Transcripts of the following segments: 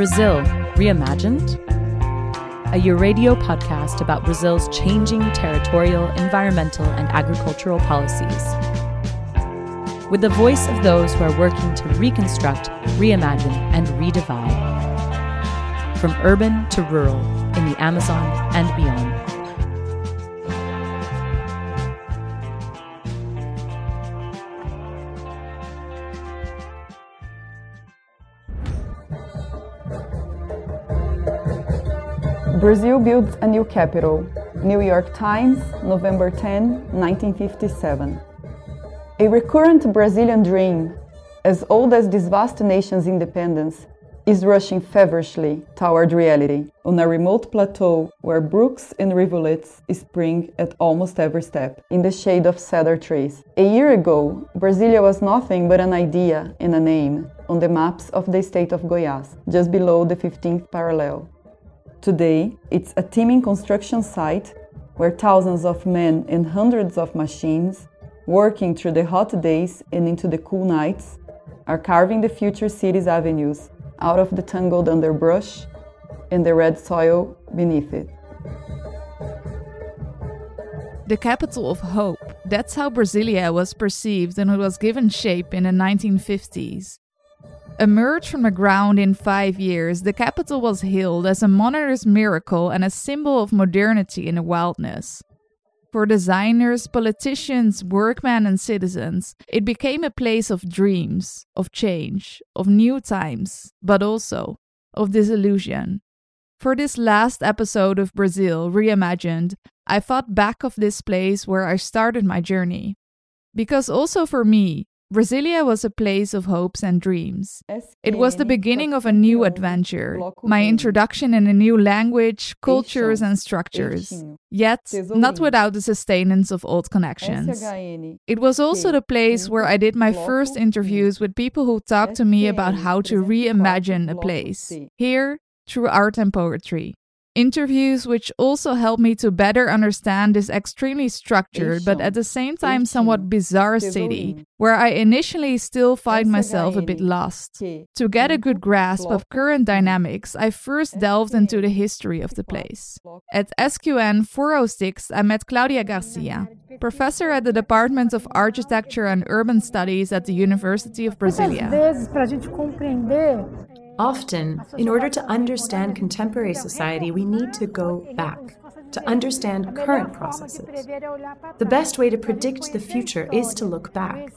Brazil Reimagined, a Euradio podcast about Brazil's changing territorial, environmental, and agricultural policies. With the voice of those who are working to reconstruct, reimagine, and redivide. From urban to rural, in the Amazon and beyond. Brazil builds a new capital. New York Times, November 10, 1957. A recurrent Brazilian dream, as old as this vast nation's independence, is rushing feverishly toward reality on a remote plateau where brooks and rivulets spring at almost every step in the shade of cedar trees. A year ago, Brasilia was nothing but an idea and a name on the maps of the state of Goiás, just below the 15th parallel. Today, it's a teeming construction site where thousands of men and hundreds of machines, working through the hot days and into the cool nights, are carving the future city's avenues out of the tangled underbrush and the red soil beneath it. The capital of hope. That's how Brasilia was perceived and it was given shape in the 1950s. Emerged from the ground in five years, the capital was hailed as a modernist miracle and a symbol of modernity in the wildness. For designers, politicians, workmen, and citizens, it became a place of dreams, of change, of new times, but also of disillusion. For this last episode of Brazil Reimagined, I thought back of this place where I started my journey. Because also for me, Brasilia was a place of hopes and dreams. It was the beginning of a new adventure, my introduction in a new language, cultures, and structures, yet not without the sustenance of old connections. It was also the place where I did my first interviews with people who talked to me about how to reimagine a place, here through art and poetry. Interviews which also helped me to better understand this extremely structured but at the same time somewhat bizarre city, where I initially still find myself a bit lost. To get a good grasp of current dynamics, I first delved into the history of the place. At SQN 406, I met Claudia Garcia, professor at the Department of Architecture and Urban Studies at the University of Brasilia. Often, in order to understand contemporary society, we need to go back to understand current processes. The best way to predict the future is to look back.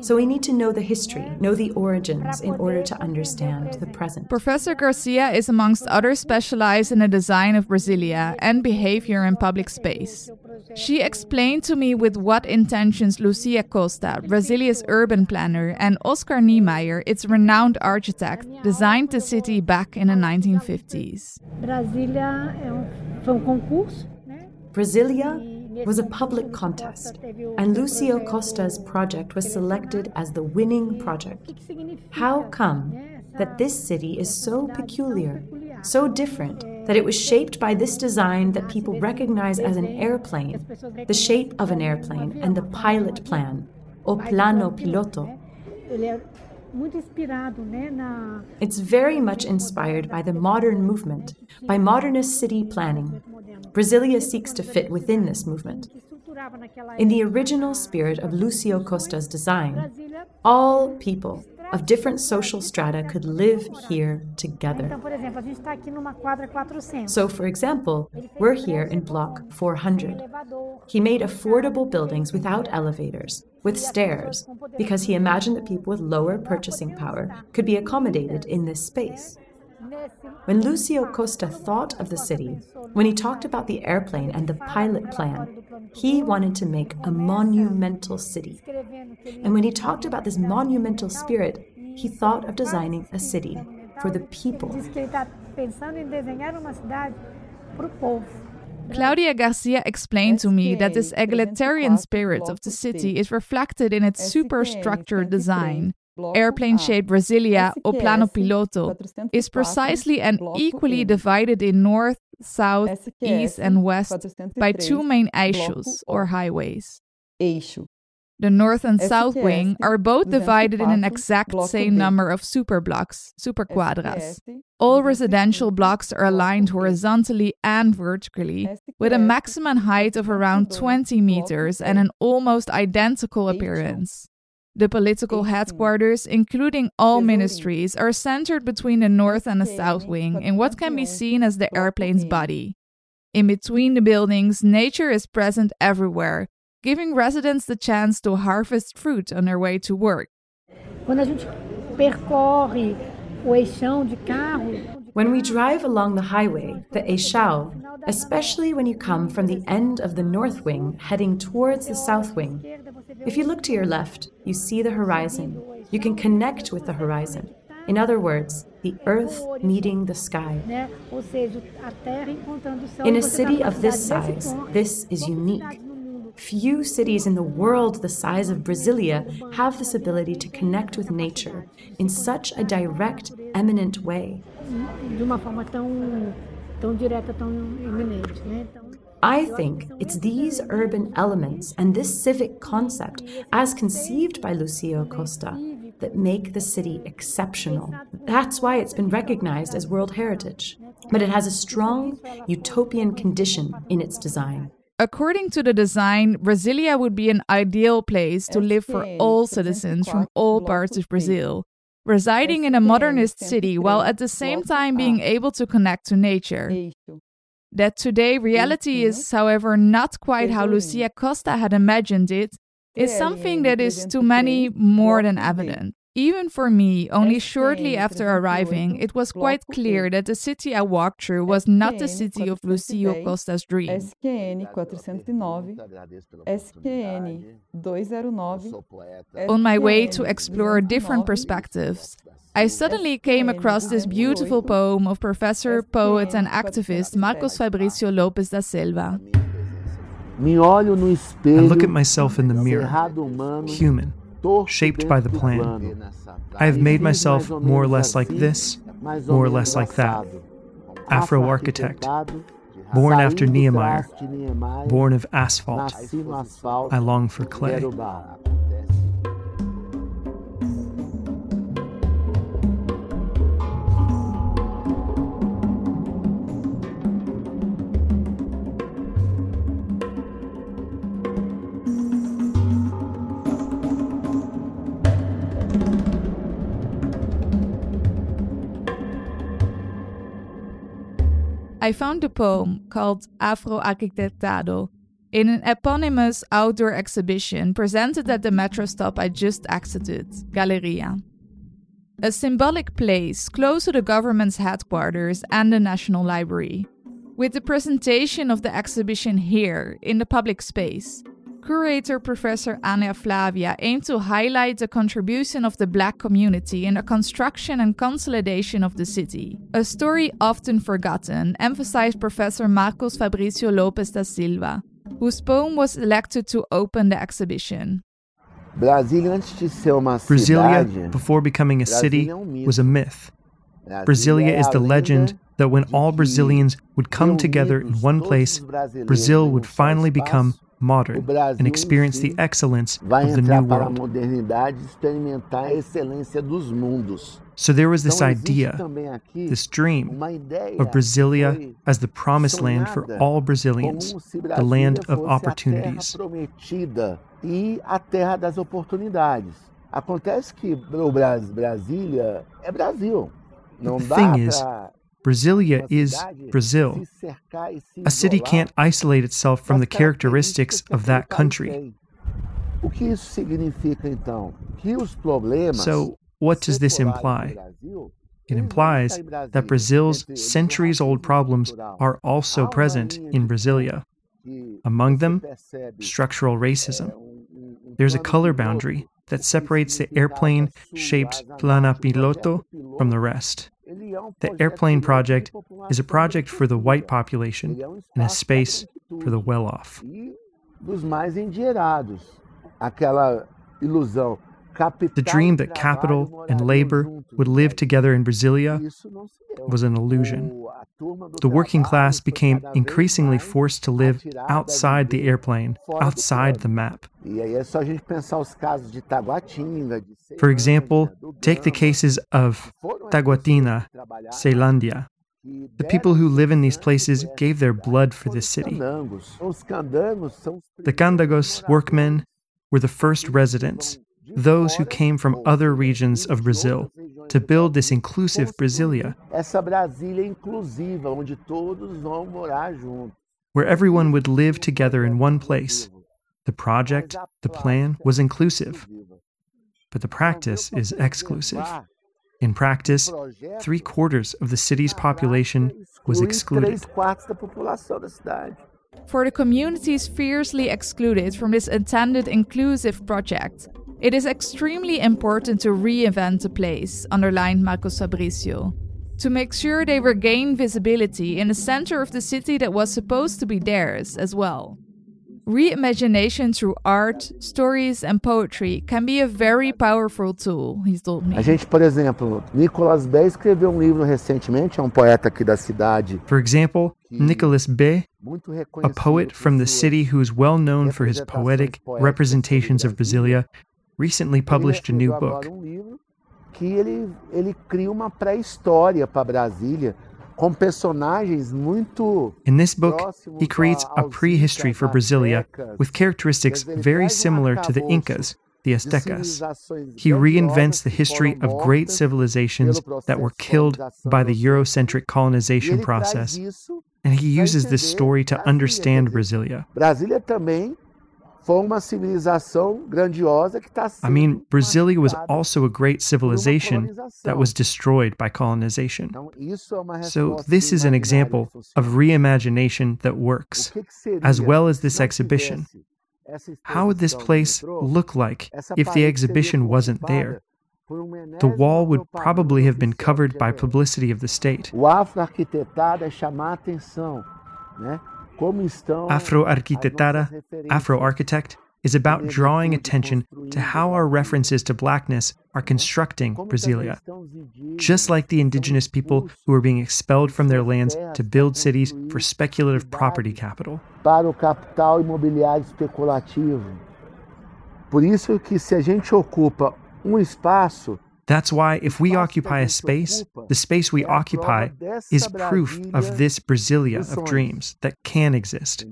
So we need to know the history, know the origins in order to understand the present. Professor Garcia is, amongst others, specialized in the design of Brasilia and behavior in public space. She explained to me with what intentions Lucio Costa, Brasilia's urban planner, and Oscar Niemeyer, its renowned architect, designed the city back in the 1950s. Brasilia was a public contest, and Lucio Costa's project was selected as the winning project. How come that this city is so peculiar, so different, that it was shaped by this design that people recognize as an airplane, the shape of an airplane, and the pilot plan, o plano piloto? It's very much inspired by the modern movement, by modernist city planning. Brasilia seeks to fit within this movement. In the original spirit of Lucio Costa's design, all people of different social strata could live here together. So, for example, we're here in block 400. He made affordable buildings without elevators, with stairs, because he imagined that people with lower purchasing power could be accommodated in this space. When Lucio Costa thought of the city, when he talked about the airplane and the pilot plan, he wanted to make a monumental city. And when he talked about this monumental spirit, he thought of designing a city for the people. Claudia Garcia explained to me that this egalitarian spirit of the city is reflected in its superstructured design. Airplane shaped Brasilia, o plano piloto, is precisely and equally divided in north, south, east, and west by two main eixos or highways. The north and south wing are both divided in an exact same number of superblocks, superquadras. All residential blocks are aligned horizontally and vertically, with a maximum height of around 20 meters and an almost identical appearance. The political headquarters, including all ministries, are centered between the north and the south wing in what can be seen as the airplane's body. In between the buildings, nature is present everywhere, giving residents the chance to harvest fruit on their way to work. When we drive along the highway, the Eixão, especially when you come from the end of the north wing heading towards the south wing, if you look to your left, you see the horizon. You can connect with the horizon. In other words, the earth meeting the sky. In a city of this size, this is unique. Few cities in the world the size of Brasilia have this ability to connect with nature in such a direct, eminent way. I think it's these urban elements and this civic concept, as conceived by Lucio Costa, that make the city exceptional. That's why it's been recognized as World Heritage. But it has a strong utopian condition in its design. According to the design, Brasilia would be an ideal place to live for all citizens from all parts of Brazil, residing in a modernist city while at the same time being able to connect to nature. That today reality is, however, not quite how Lucio Costa had imagined it, is something that is to many more than evident. Even for me, only shortly after arriving, it was quite clear that the city I walked through was not the city of Lucio Costa's dream. SQN 409, SQN 209. On my way to explore different perspectives, I suddenly came across this beautiful poem of professor, poet, and activist Marcos Fabricio Lopes da Silva. I look at myself in the mirror, human, shaped by the plan. I have made myself more or less like this, more or less like that. Afro architect, born after Niemeyer, born of asphalt. I long for clay. I found a poem called Afro Arquitectado in an eponymous outdoor exhibition presented at the metro stop I just exited, Galleria. A symbolic place close to the government's headquarters and the National Library. With the presentation of the exhibition here, in the public space, curator Professor Ania Flavia aimed to highlight the contribution of the black community in the construction and consolidation of the city. A story often forgotten, emphasized Professor Marcos Fabricio Lopes da Silva, whose poem was elected to open the exhibition. Brasilia, before becoming a city, was a myth. Brasilia is the legend that when all Brazilians would come together in one place, Brazil would finally become modern, and experience the excellence of the new world. So there was this idea, this dream of Brasilia as the promised land for all Brazilians, the land of opportunities. The thing is, Brasilia is Brazil. A city can't isolate itself from the characteristics of that country. So, what does this imply? It implies that Brazil's centuries old problems are also present in Brasilia. Among them, structural racism. There's a color boundary that separates the airplane shaped plano piloto from the rest. The airplane project is a project for the white population and a space for the well off. Dos mais endinheirados. Aquela ilusão The dream that capital and labor would live together in Brasilia was an illusion. The working class became increasingly forced to live outside the airplane, outside the map. For example, take the cases of Taguatinga, Ceilândia. The people who live in these places gave their blood for this city. The Candangos workmen were the first residents, those who came from other regions of Brazil, to build this inclusive Brasilia, where everyone would live together in one place. The project, the plan was inclusive, but the practice is exclusive. In practice, three quarters of the city's population was excluded. For the communities fiercely excluded from this intended inclusive project, it is extremely important to reinvent the place, underlined Marcos Fabricio, to make sure they regain visibility in the center of the city that was supposed to be theirs as well. Reimagination through art, stories, and poetry can be a very powerful tool, he told me. A gente, por exemplo, Nicolas Behr escreveu um livro recentemente, é um poeta aqui da cidade. For example, Nicolas Behr, a poet from the city who is well known for his poetic representations of Brasilia, recently published a new book. Um que ele, ele cria uma pré-história para Brasília com personagens muito In this book, he creates a prehistory for Brasilia with characteristics very um similar to the Incas, the Aztecas. He reinvents the history of great civilizations that were killed by the Eurocentric colonization process, and he uses this story to understand Brasilia. Brasília também I mean, Brasilia was also a great civilization that was destroyed by colonization. So, this is an example of reimagination that works, as well as this exhibition. How would this place look like if the exhibition wasn't there? The wall would probably have been covered by publicity of the state. O afro-arquitetado é chamar a atenção, né? Afro-arquitetada, Afro-architect, is about drawing attention to how our references to blackness are constructing Brasilia. Just like the indigenous people who are being expelled from their lands to build cities for speculative property capital. Para o capital imobiliário especulativo. Por isso que se a gente ocupa um espaço That's why if we occupy a space, the space we occupy is proof of this Brasilia of dreams that can exist.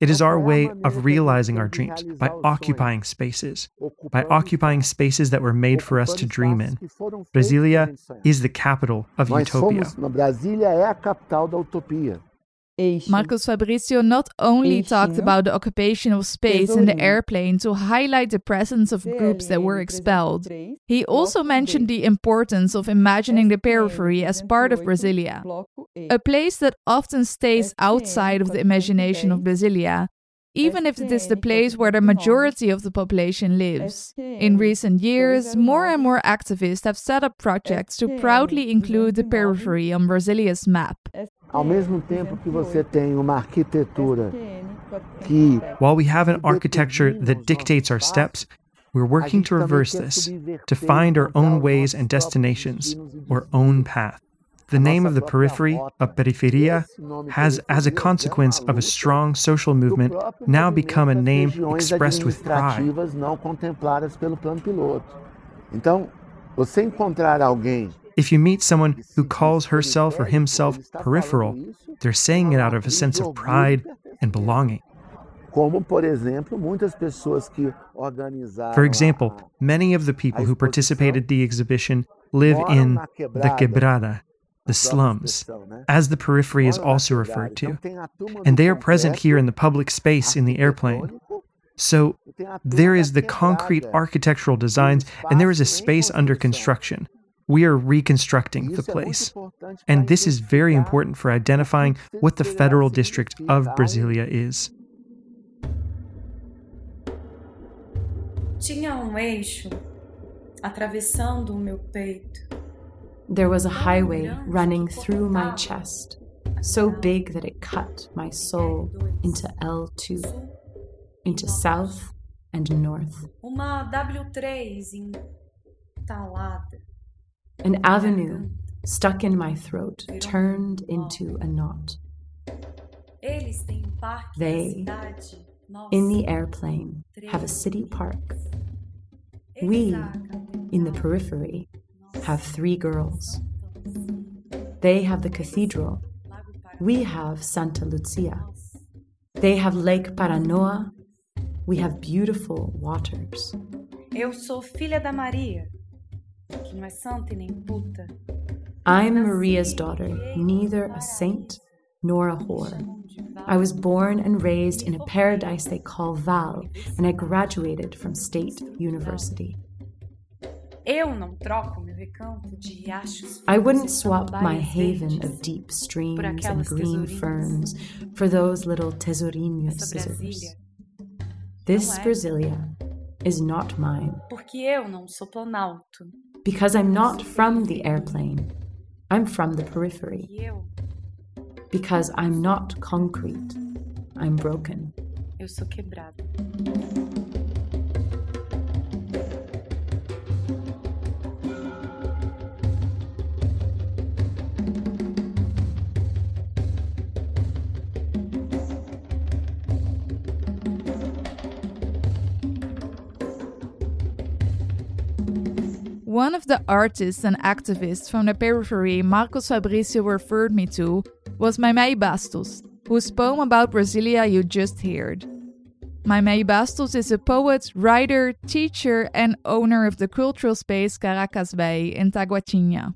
It is our way of realizing our dreams by occupying spaces, by occupying spaces that were made for us to dream in. Brasilia is the capital of utopia. Marcos Fabricio not only talked about the occupation of space in the airplane to highlight the presence of groups that were expelled, he also mentioned the importance of imagining the periphery as part of Brasilia, a place that often stays outside of the imagination of Brasilia, even if it is the place where the majority of the population lives. In recent years, more and more activists have set up projects to proudly include the periphery on Brasilia's map. Ao mesmo tempo que você tem uma arquitetura que While we have an architecture that dictates our steps, we're working to reverse this, to find our own ways and destinations, our own path. The name of the periphery, a periferia, has, as a consequence of a strong social movement, now become a name expressed with pride. não contempladas pelo plano piloto. Então, você encontrar alguém If you meet someone who calls herself or himself peripheral, they're saying it out of a sense of pride and belonging. Como, por exemplo, muitas pessoas que organizaram For example, many of the people who participated the exhibition live in the quebrada, the slums, as the periphery is also referred to, and they are present here in the public space in the airplane. So there is the concrete architectural designs, and there is a space under construction. We are reconstructing the place. And this is very important for identifying what the federal district of Brasilia is. Tinha um eixo atravessando o meu peito. There was a highway running through my chest, so big that it cut my soul into L2, into south and north. Uma W3 entalada. An avenue stuck in my throat turned into a knot. They, In the airplane, have a city park. We, in the periphery, have three girls. They have the cathedral. We have Santa Lucia. They have Lake Paranoa. We have beautiful waters. Eu sou filha da Maria, I'm Maria's daughter, neither a saint nor a whore. I was born and raised in a paradise they call Val, and I graduated from State University. Eu não troco meu recanto de riachos I wouldn't swap my haven of deep streams and green ferns for those little tesourinhos Essa scissors. This. Brasilia is not mine because I'm not from the airplane. I'm from the periphery. Because I'm not concrete. I'm broken. eu sou quebrada. One of the artists and activists from the periphery Marcos Fabricio referred me to was Meimei Bastos, whose poem about Brasilia you just heard. Meimei Bastos is a poet, writer, teacher, and owner of the cultural space Caracas Vei in Taguatinga.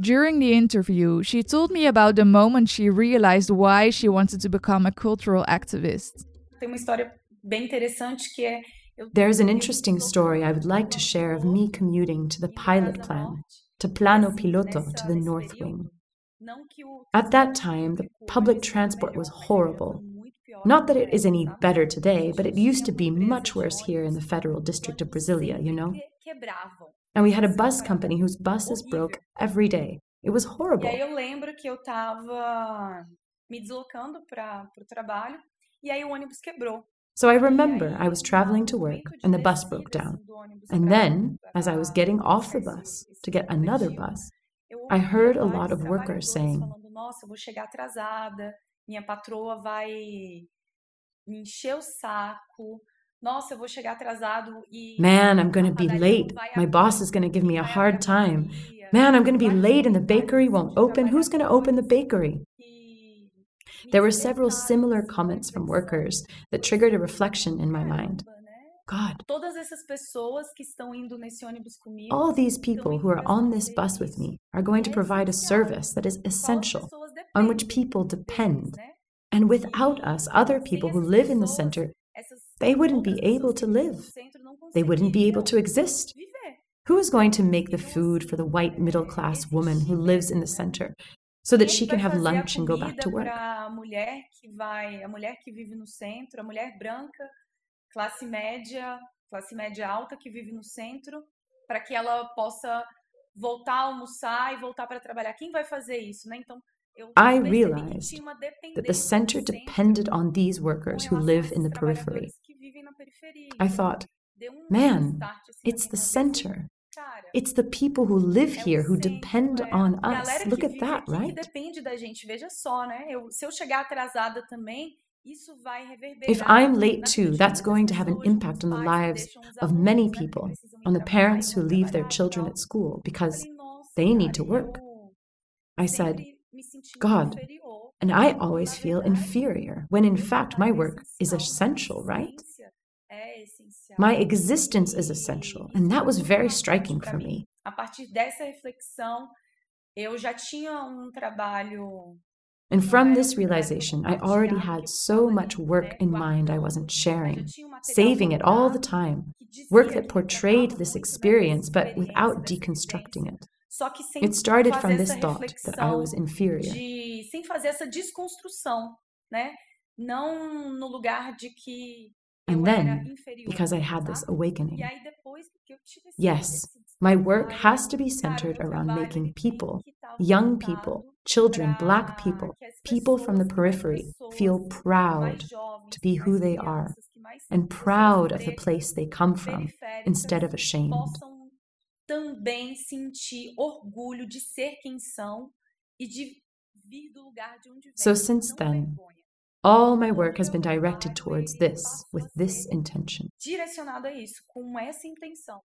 During the interview, she told me about the moment she realized why she wanted to become a cultural activist. Tem uma história bem interessante que é. There's an interesting story I would like to share of me commuting to the pilot plan, to Plano Piloto, to the North Wing. At that time, the public transport was horrible. Not that it is any better today, but it used to be much worse here in the federal district of Brasilia, you know? And we had a bus company whose buses broke every day. It was horrible. Aí eu lembro que eu tava me deslocando para o trabalho aí o ônibus quebrou. So I remember I was traveling to work and the bus broke down. And then, as I was getting off the bus to get another bus, I heard a lot of workers saying, Nossa, vou chegar atrasada, minha patroa vai me encher o saco. Nossa, vou chegar atrasado e. Man, I'm gonna be late. My boss is gonna give me a hard time. Man, I'm gonna be late and the bakery won't open. Who's gonna open the bakery? There were several similar comments from workers that triggered a reflection in my mind. God, Todas essas pessoas que estão indo nesse ônibus comigo. all these people who are on this bus with me are going to provide a service that is essential, on which people depend. And without us, other people who live in the center, they wouldn't be able to live. they wouldn't be able to exist. Who is going to make the food for the white middle class woman who lives in the center so that she can have lunch and go back to work? pra mulher que vai, a mulher que vive no centro, a mulher branca, classe média, classe média alta que vive no centro, para que ela possa voltar a almoçar e voltar para trabalhar. Quem vai fazer isso, né? Então, I realized That the center depended on these workers who live in the periphery. trabalhadores que vivem na periferia. I thought, um man, start, assim, na it's the center. It's the people who live here who depend on us. Look at that, right? Depende da gente. Veja só, né? Se eu chegar atrasada também, isso vai reverberar. If I'm late too, that's going to have an impact on the lives of many people, on the parents who leave their children at school because they need to work. I said, sempre me senti God, and I always feel inferior, when in fact my work is essential, right? Essência é essencial. My existence is essential, and that was very striking for me. A partir dessa reflexão, eu já tinha um trabalho And from this realization, I already had so much work in mind I wasn't sharing, um saving it all the time, work that portrayed this experience, but without deconstructing it. Só que sem It started from this thought that I was inferior. sem fazer essa desconstrução, né? Não no lugar de que And then, because I had this awakening, aí depois que eu tive esse, yes, my work has to be centered around making people, young people, children, black people, people from the pessoas, que mais periphery feel proud to be who they are, and proud of the place they come from instead of ashamed. também sentir orgulho de ser quem são e de vir do lugar de onde vêm. So since then. All my work has been directed towards this, with this intention. direcionado a isso, com essa intenção.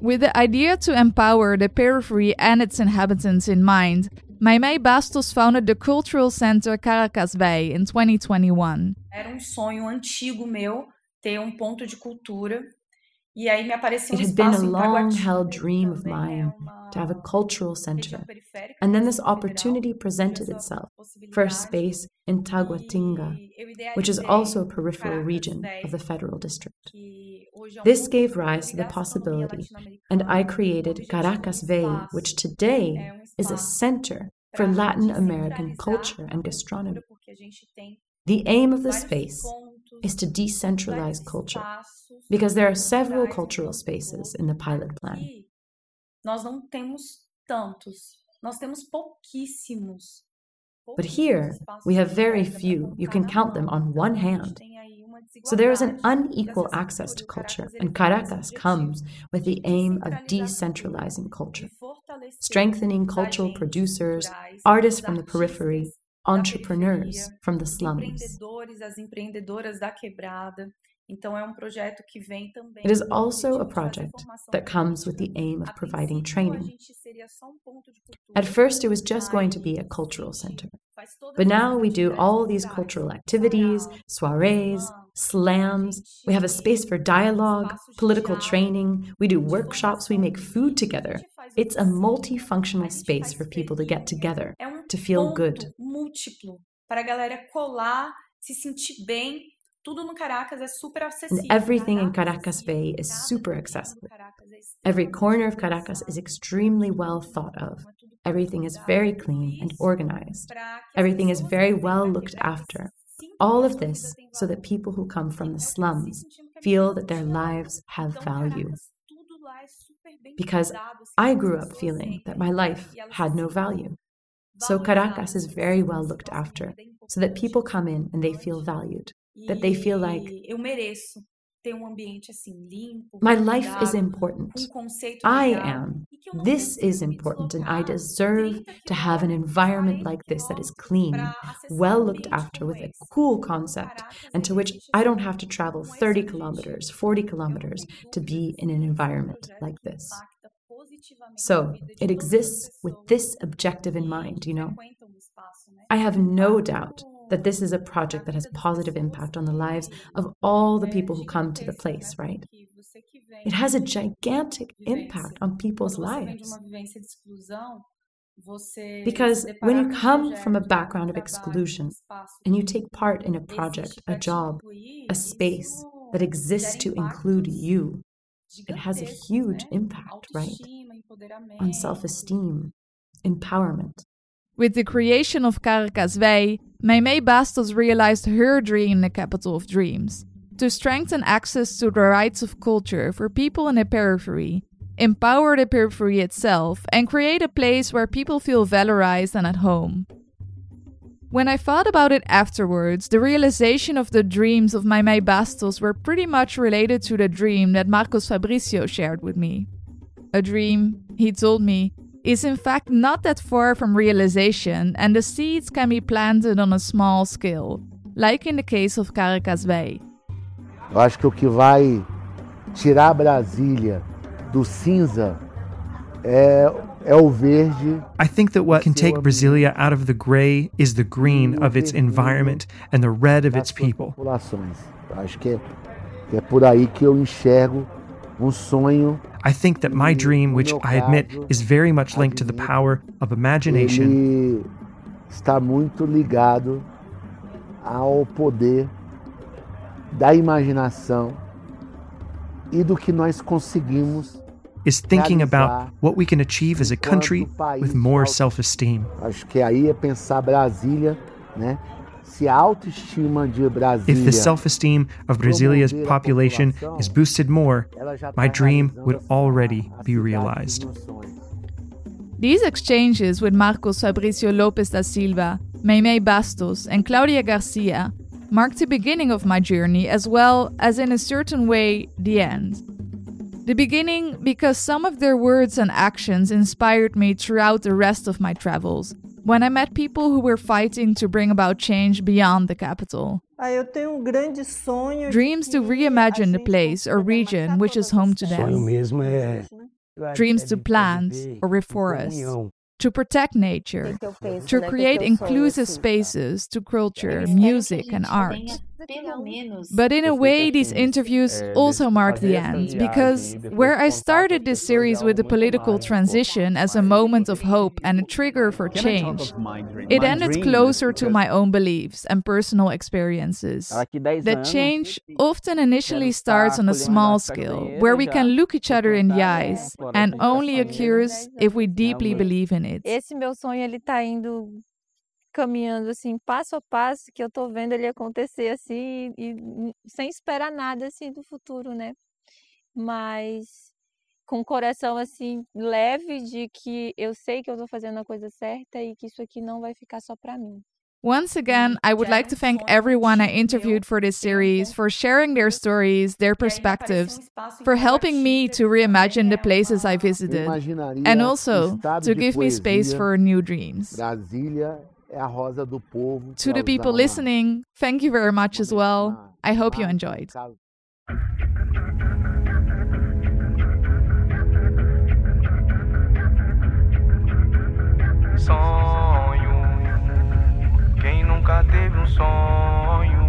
With the idea to empower the periphery and its inhabitants in mind, Meimei Bastos founded the cultural center Caracas Vei in 2021. Era um sonho antigo meu ter um ponto de cultura. E aí me apareceu um It had been a Taguatinga, long-held dream of mine to have a cultural center. And then this opportunity presented itself for a space in Taguatinga, which is also a peripheral region of the federal district. que hoje é um This gave rise to the possibility, and I created Caracas um Vei, which today um is a center for Latin American culture and gastronomy. porque a gente tem The aim of the space is to decentralize culture because there are several cultural spaces in the pilot plan. Nós não temos tantos, nós temos pouquíssimos. But here, we have very few. You can count them on one um hand. aí uma So there is an unequal access to culture, and ele tem esse Caracas comes with the aim of decentralizing culture, strengthening cultural producers, artists from the periphery, entrepreneurs from the slums. empreendedores, as empreendedoras da quebrada. Então é um projeto que vem também It is also a objetivo de fazer project that comes with the aim of providing training. gente seria só um ponto de cultura, At first, it was just going to be a cultural center. But now we do all these cultural activities, soirees, slams. We have a space for dialogue, political training. We do workshops. We make food together. It's a multifunctional space for people to get together, um to feel good. para a galera colar, se sentir bem. Tudo no Caracas é super acessível. And everything in Caracas Vei is super accessible. Every corner of Caracas is extremely well thought of. Então, é tudo Everything is very clean and organized. pra que as Everything is very well looked after. All of this so that people who come from the slums se sentir que a feel that their lives have value. Caracas, tudo lá é super bem Because I grew up feeling that my life had no value. So Caracas is very well looked after so that people come in and they feel valued, that they feel like eu mereço ter um ambiente assim limpo, my life is important. um I am. que eu não This is important, and I deserve to have an environment like this that is clean, well um looked after, with a cool concept, and to which I don't have to travel 30 kilometers, 40 kilometers to be in an environment like this. impacta positivamente a So it exists with this objective in mind, you know? frequentam o espaço, né? I have no doubt that this is a project that has das positive impact on the lives of all the people who come to the place, right? Porque você que vem It has a gigantic impact on people's quando você vem de lives. uma vivência de exclusão, você Because when you come from a background of exclusion and you take part in a project, a job, a space that exists to include you, it has a huge impact, right? On self esteem, empowerment. With the creation of Caracas Vei, Meimei Bastos realized her dream in the capital of dreams to strengthen access to the rights of culture for people in the periphery, empower the periphery itself, and create a place where people feel valorized and at home. When I thought about it afterwards, the realization of the dreams of Meimei Bastos were pretty much related to the dream that Marcos Fabricio shared with me. A dream, he told me, is in fact not that far from realization, and the seeds can be planted on a small scale, like in the case of Caracas Vei. Eu acho que o que vai tirar Brasília do cinza é, é o verde I think that what can take Brasilia out of the gray is the green of its environment and the red of its people. populações. Eu acho que é, que é por aí que eu enxergo um sonho I think that my dream, which I admit is very much linked to the power of imagination, está muito ligado ao poder da imaginação e do que nós conseguimos. is thinking about what we can achieve as a country with more self esteem. Acho que aí é pensar Brasília, né? Se a autoestima de Brasília If the self esteem of Brasilia's population is boosted more, ela já tá my dream would already be realized. These exchanges with Marcos Fabricio Lopes da Silva, Meimei Bastos, and Claudia Garcia marked the beginning of my journey as well as, in a certain way, the end. The beginning because some of their words and actions inspired me throughout the rest of my travels, when I met people who were fighting to bring about change beyond the capital. Um Dreams to reimagine the place or region which is home to them. Dreams to plant or reforest to protect nature, to create inclusive spaces to culture, music, and art. But in a way, these interviews also mark the end, because where I started this series with the political transition as a moment of hope and a trigger for change, it ended closer to my own beliefs and personal experiences. That change often initially starts on a small scale, where we can look each other in the eyes, and only occurs if we deeply believe in it. Caminhando assim passo a passo que eu tô vendo ele acontecer assim e, e sem esperar nada assim do futuro, né? Mas com o coração assim leve de que eu sei que eu tô fazendo a coisa certa e que isso aqui não vai ficar só para mim. Once again, I would like to thank everyone I interviewed for this series for sharing their stories, their perspectives, for helping me to reimagine the places I visited, and also to give me space for new dreams. To the people listening, thank you very much as well. I hope you enjoyed. Sonho, quem nunca teve um sonho?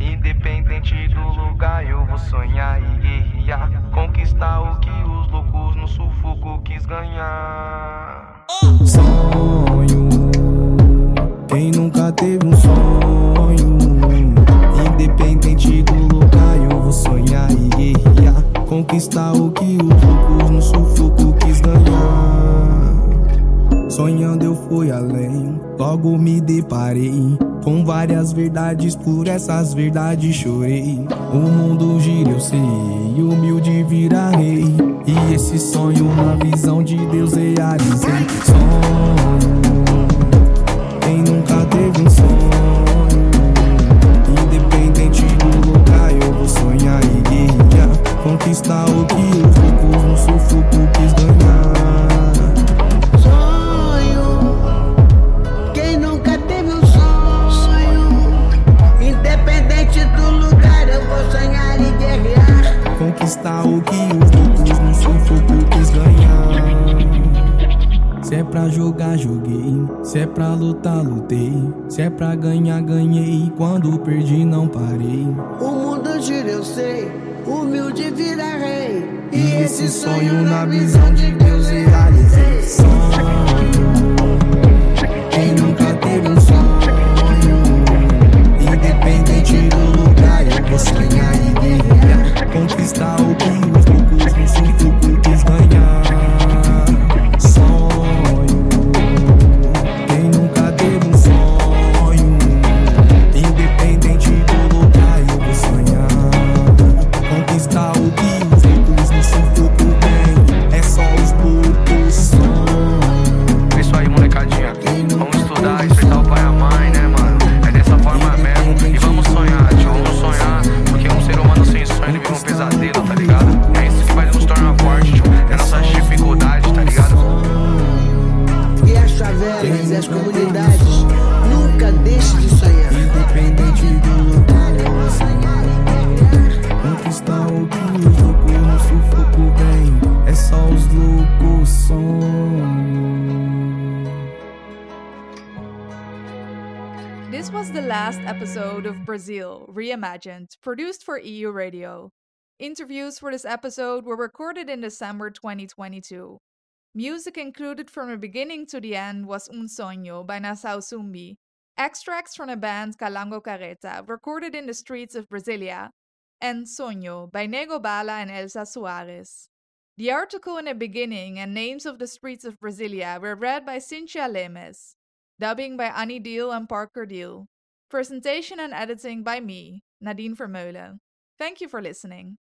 Independente do lugar, eu vou sonhar e guerrear. Conquistar o que os loucos no sufoco quis ganhar. Sonho. Quem nunca teve um sonho? Independente do lugar, eu vou sonhar e guerrear. Conquistar o que os loucos no sufoco quis ganhar. Sonhando eu fui além, logo me deparei com várias verdades, por essas verdades chorei. O mundo gira, eu sei, humilde vira rei. E esse sonho, na visão de Deus, realizei. Sonho. Quem nunca teve um sonho? Independente do lugar, eu vou sonhar e guerrear. Conquistar o que os loucos no sufoco quis ganhar. Sonho. Quem nunca teve um sonho? Independente do lugar, eu vou sonhar e guerrear. Conquistar o que pra jogar, joguei. Se é pra lutar, lutei. Se é pra ganhar, ganhei. Quando perdi, não parei. O mundo gira, eu sei. Humilde vira rei. E esse sonho na visão de Deus realizei. Sonho. Quem nunca teve um sonho? Independente do lugar, eu vou sonhar e guerrear. Conquistar o que os loucos no sufoco quis ganhar. E as comunidades. Nunca deixe de sonhar. Independente do lugar, eu vou sonhar e guerrear. Conquistar o que os loucos no sufoco vem. É só os loucos sonhos. This was the last episode of Brazil Reimagined, produced for Euradio. Interviews for this episode were recorded in December 2022. Music included from the beginning to the end was Un Sonho by Nação Zumbi. Extracts from the band Calango Careta, recorded in the streets of Brasilia, and Sonho by Nego Bala and Elza Soares. The article in the beginning and names of the streets of Brasilia were read by Cíntia Lemes. Dubbing by Ani Deal and Parker Deal. Presentation and editing by me, Nadine Vermeulen. Thank you for listening.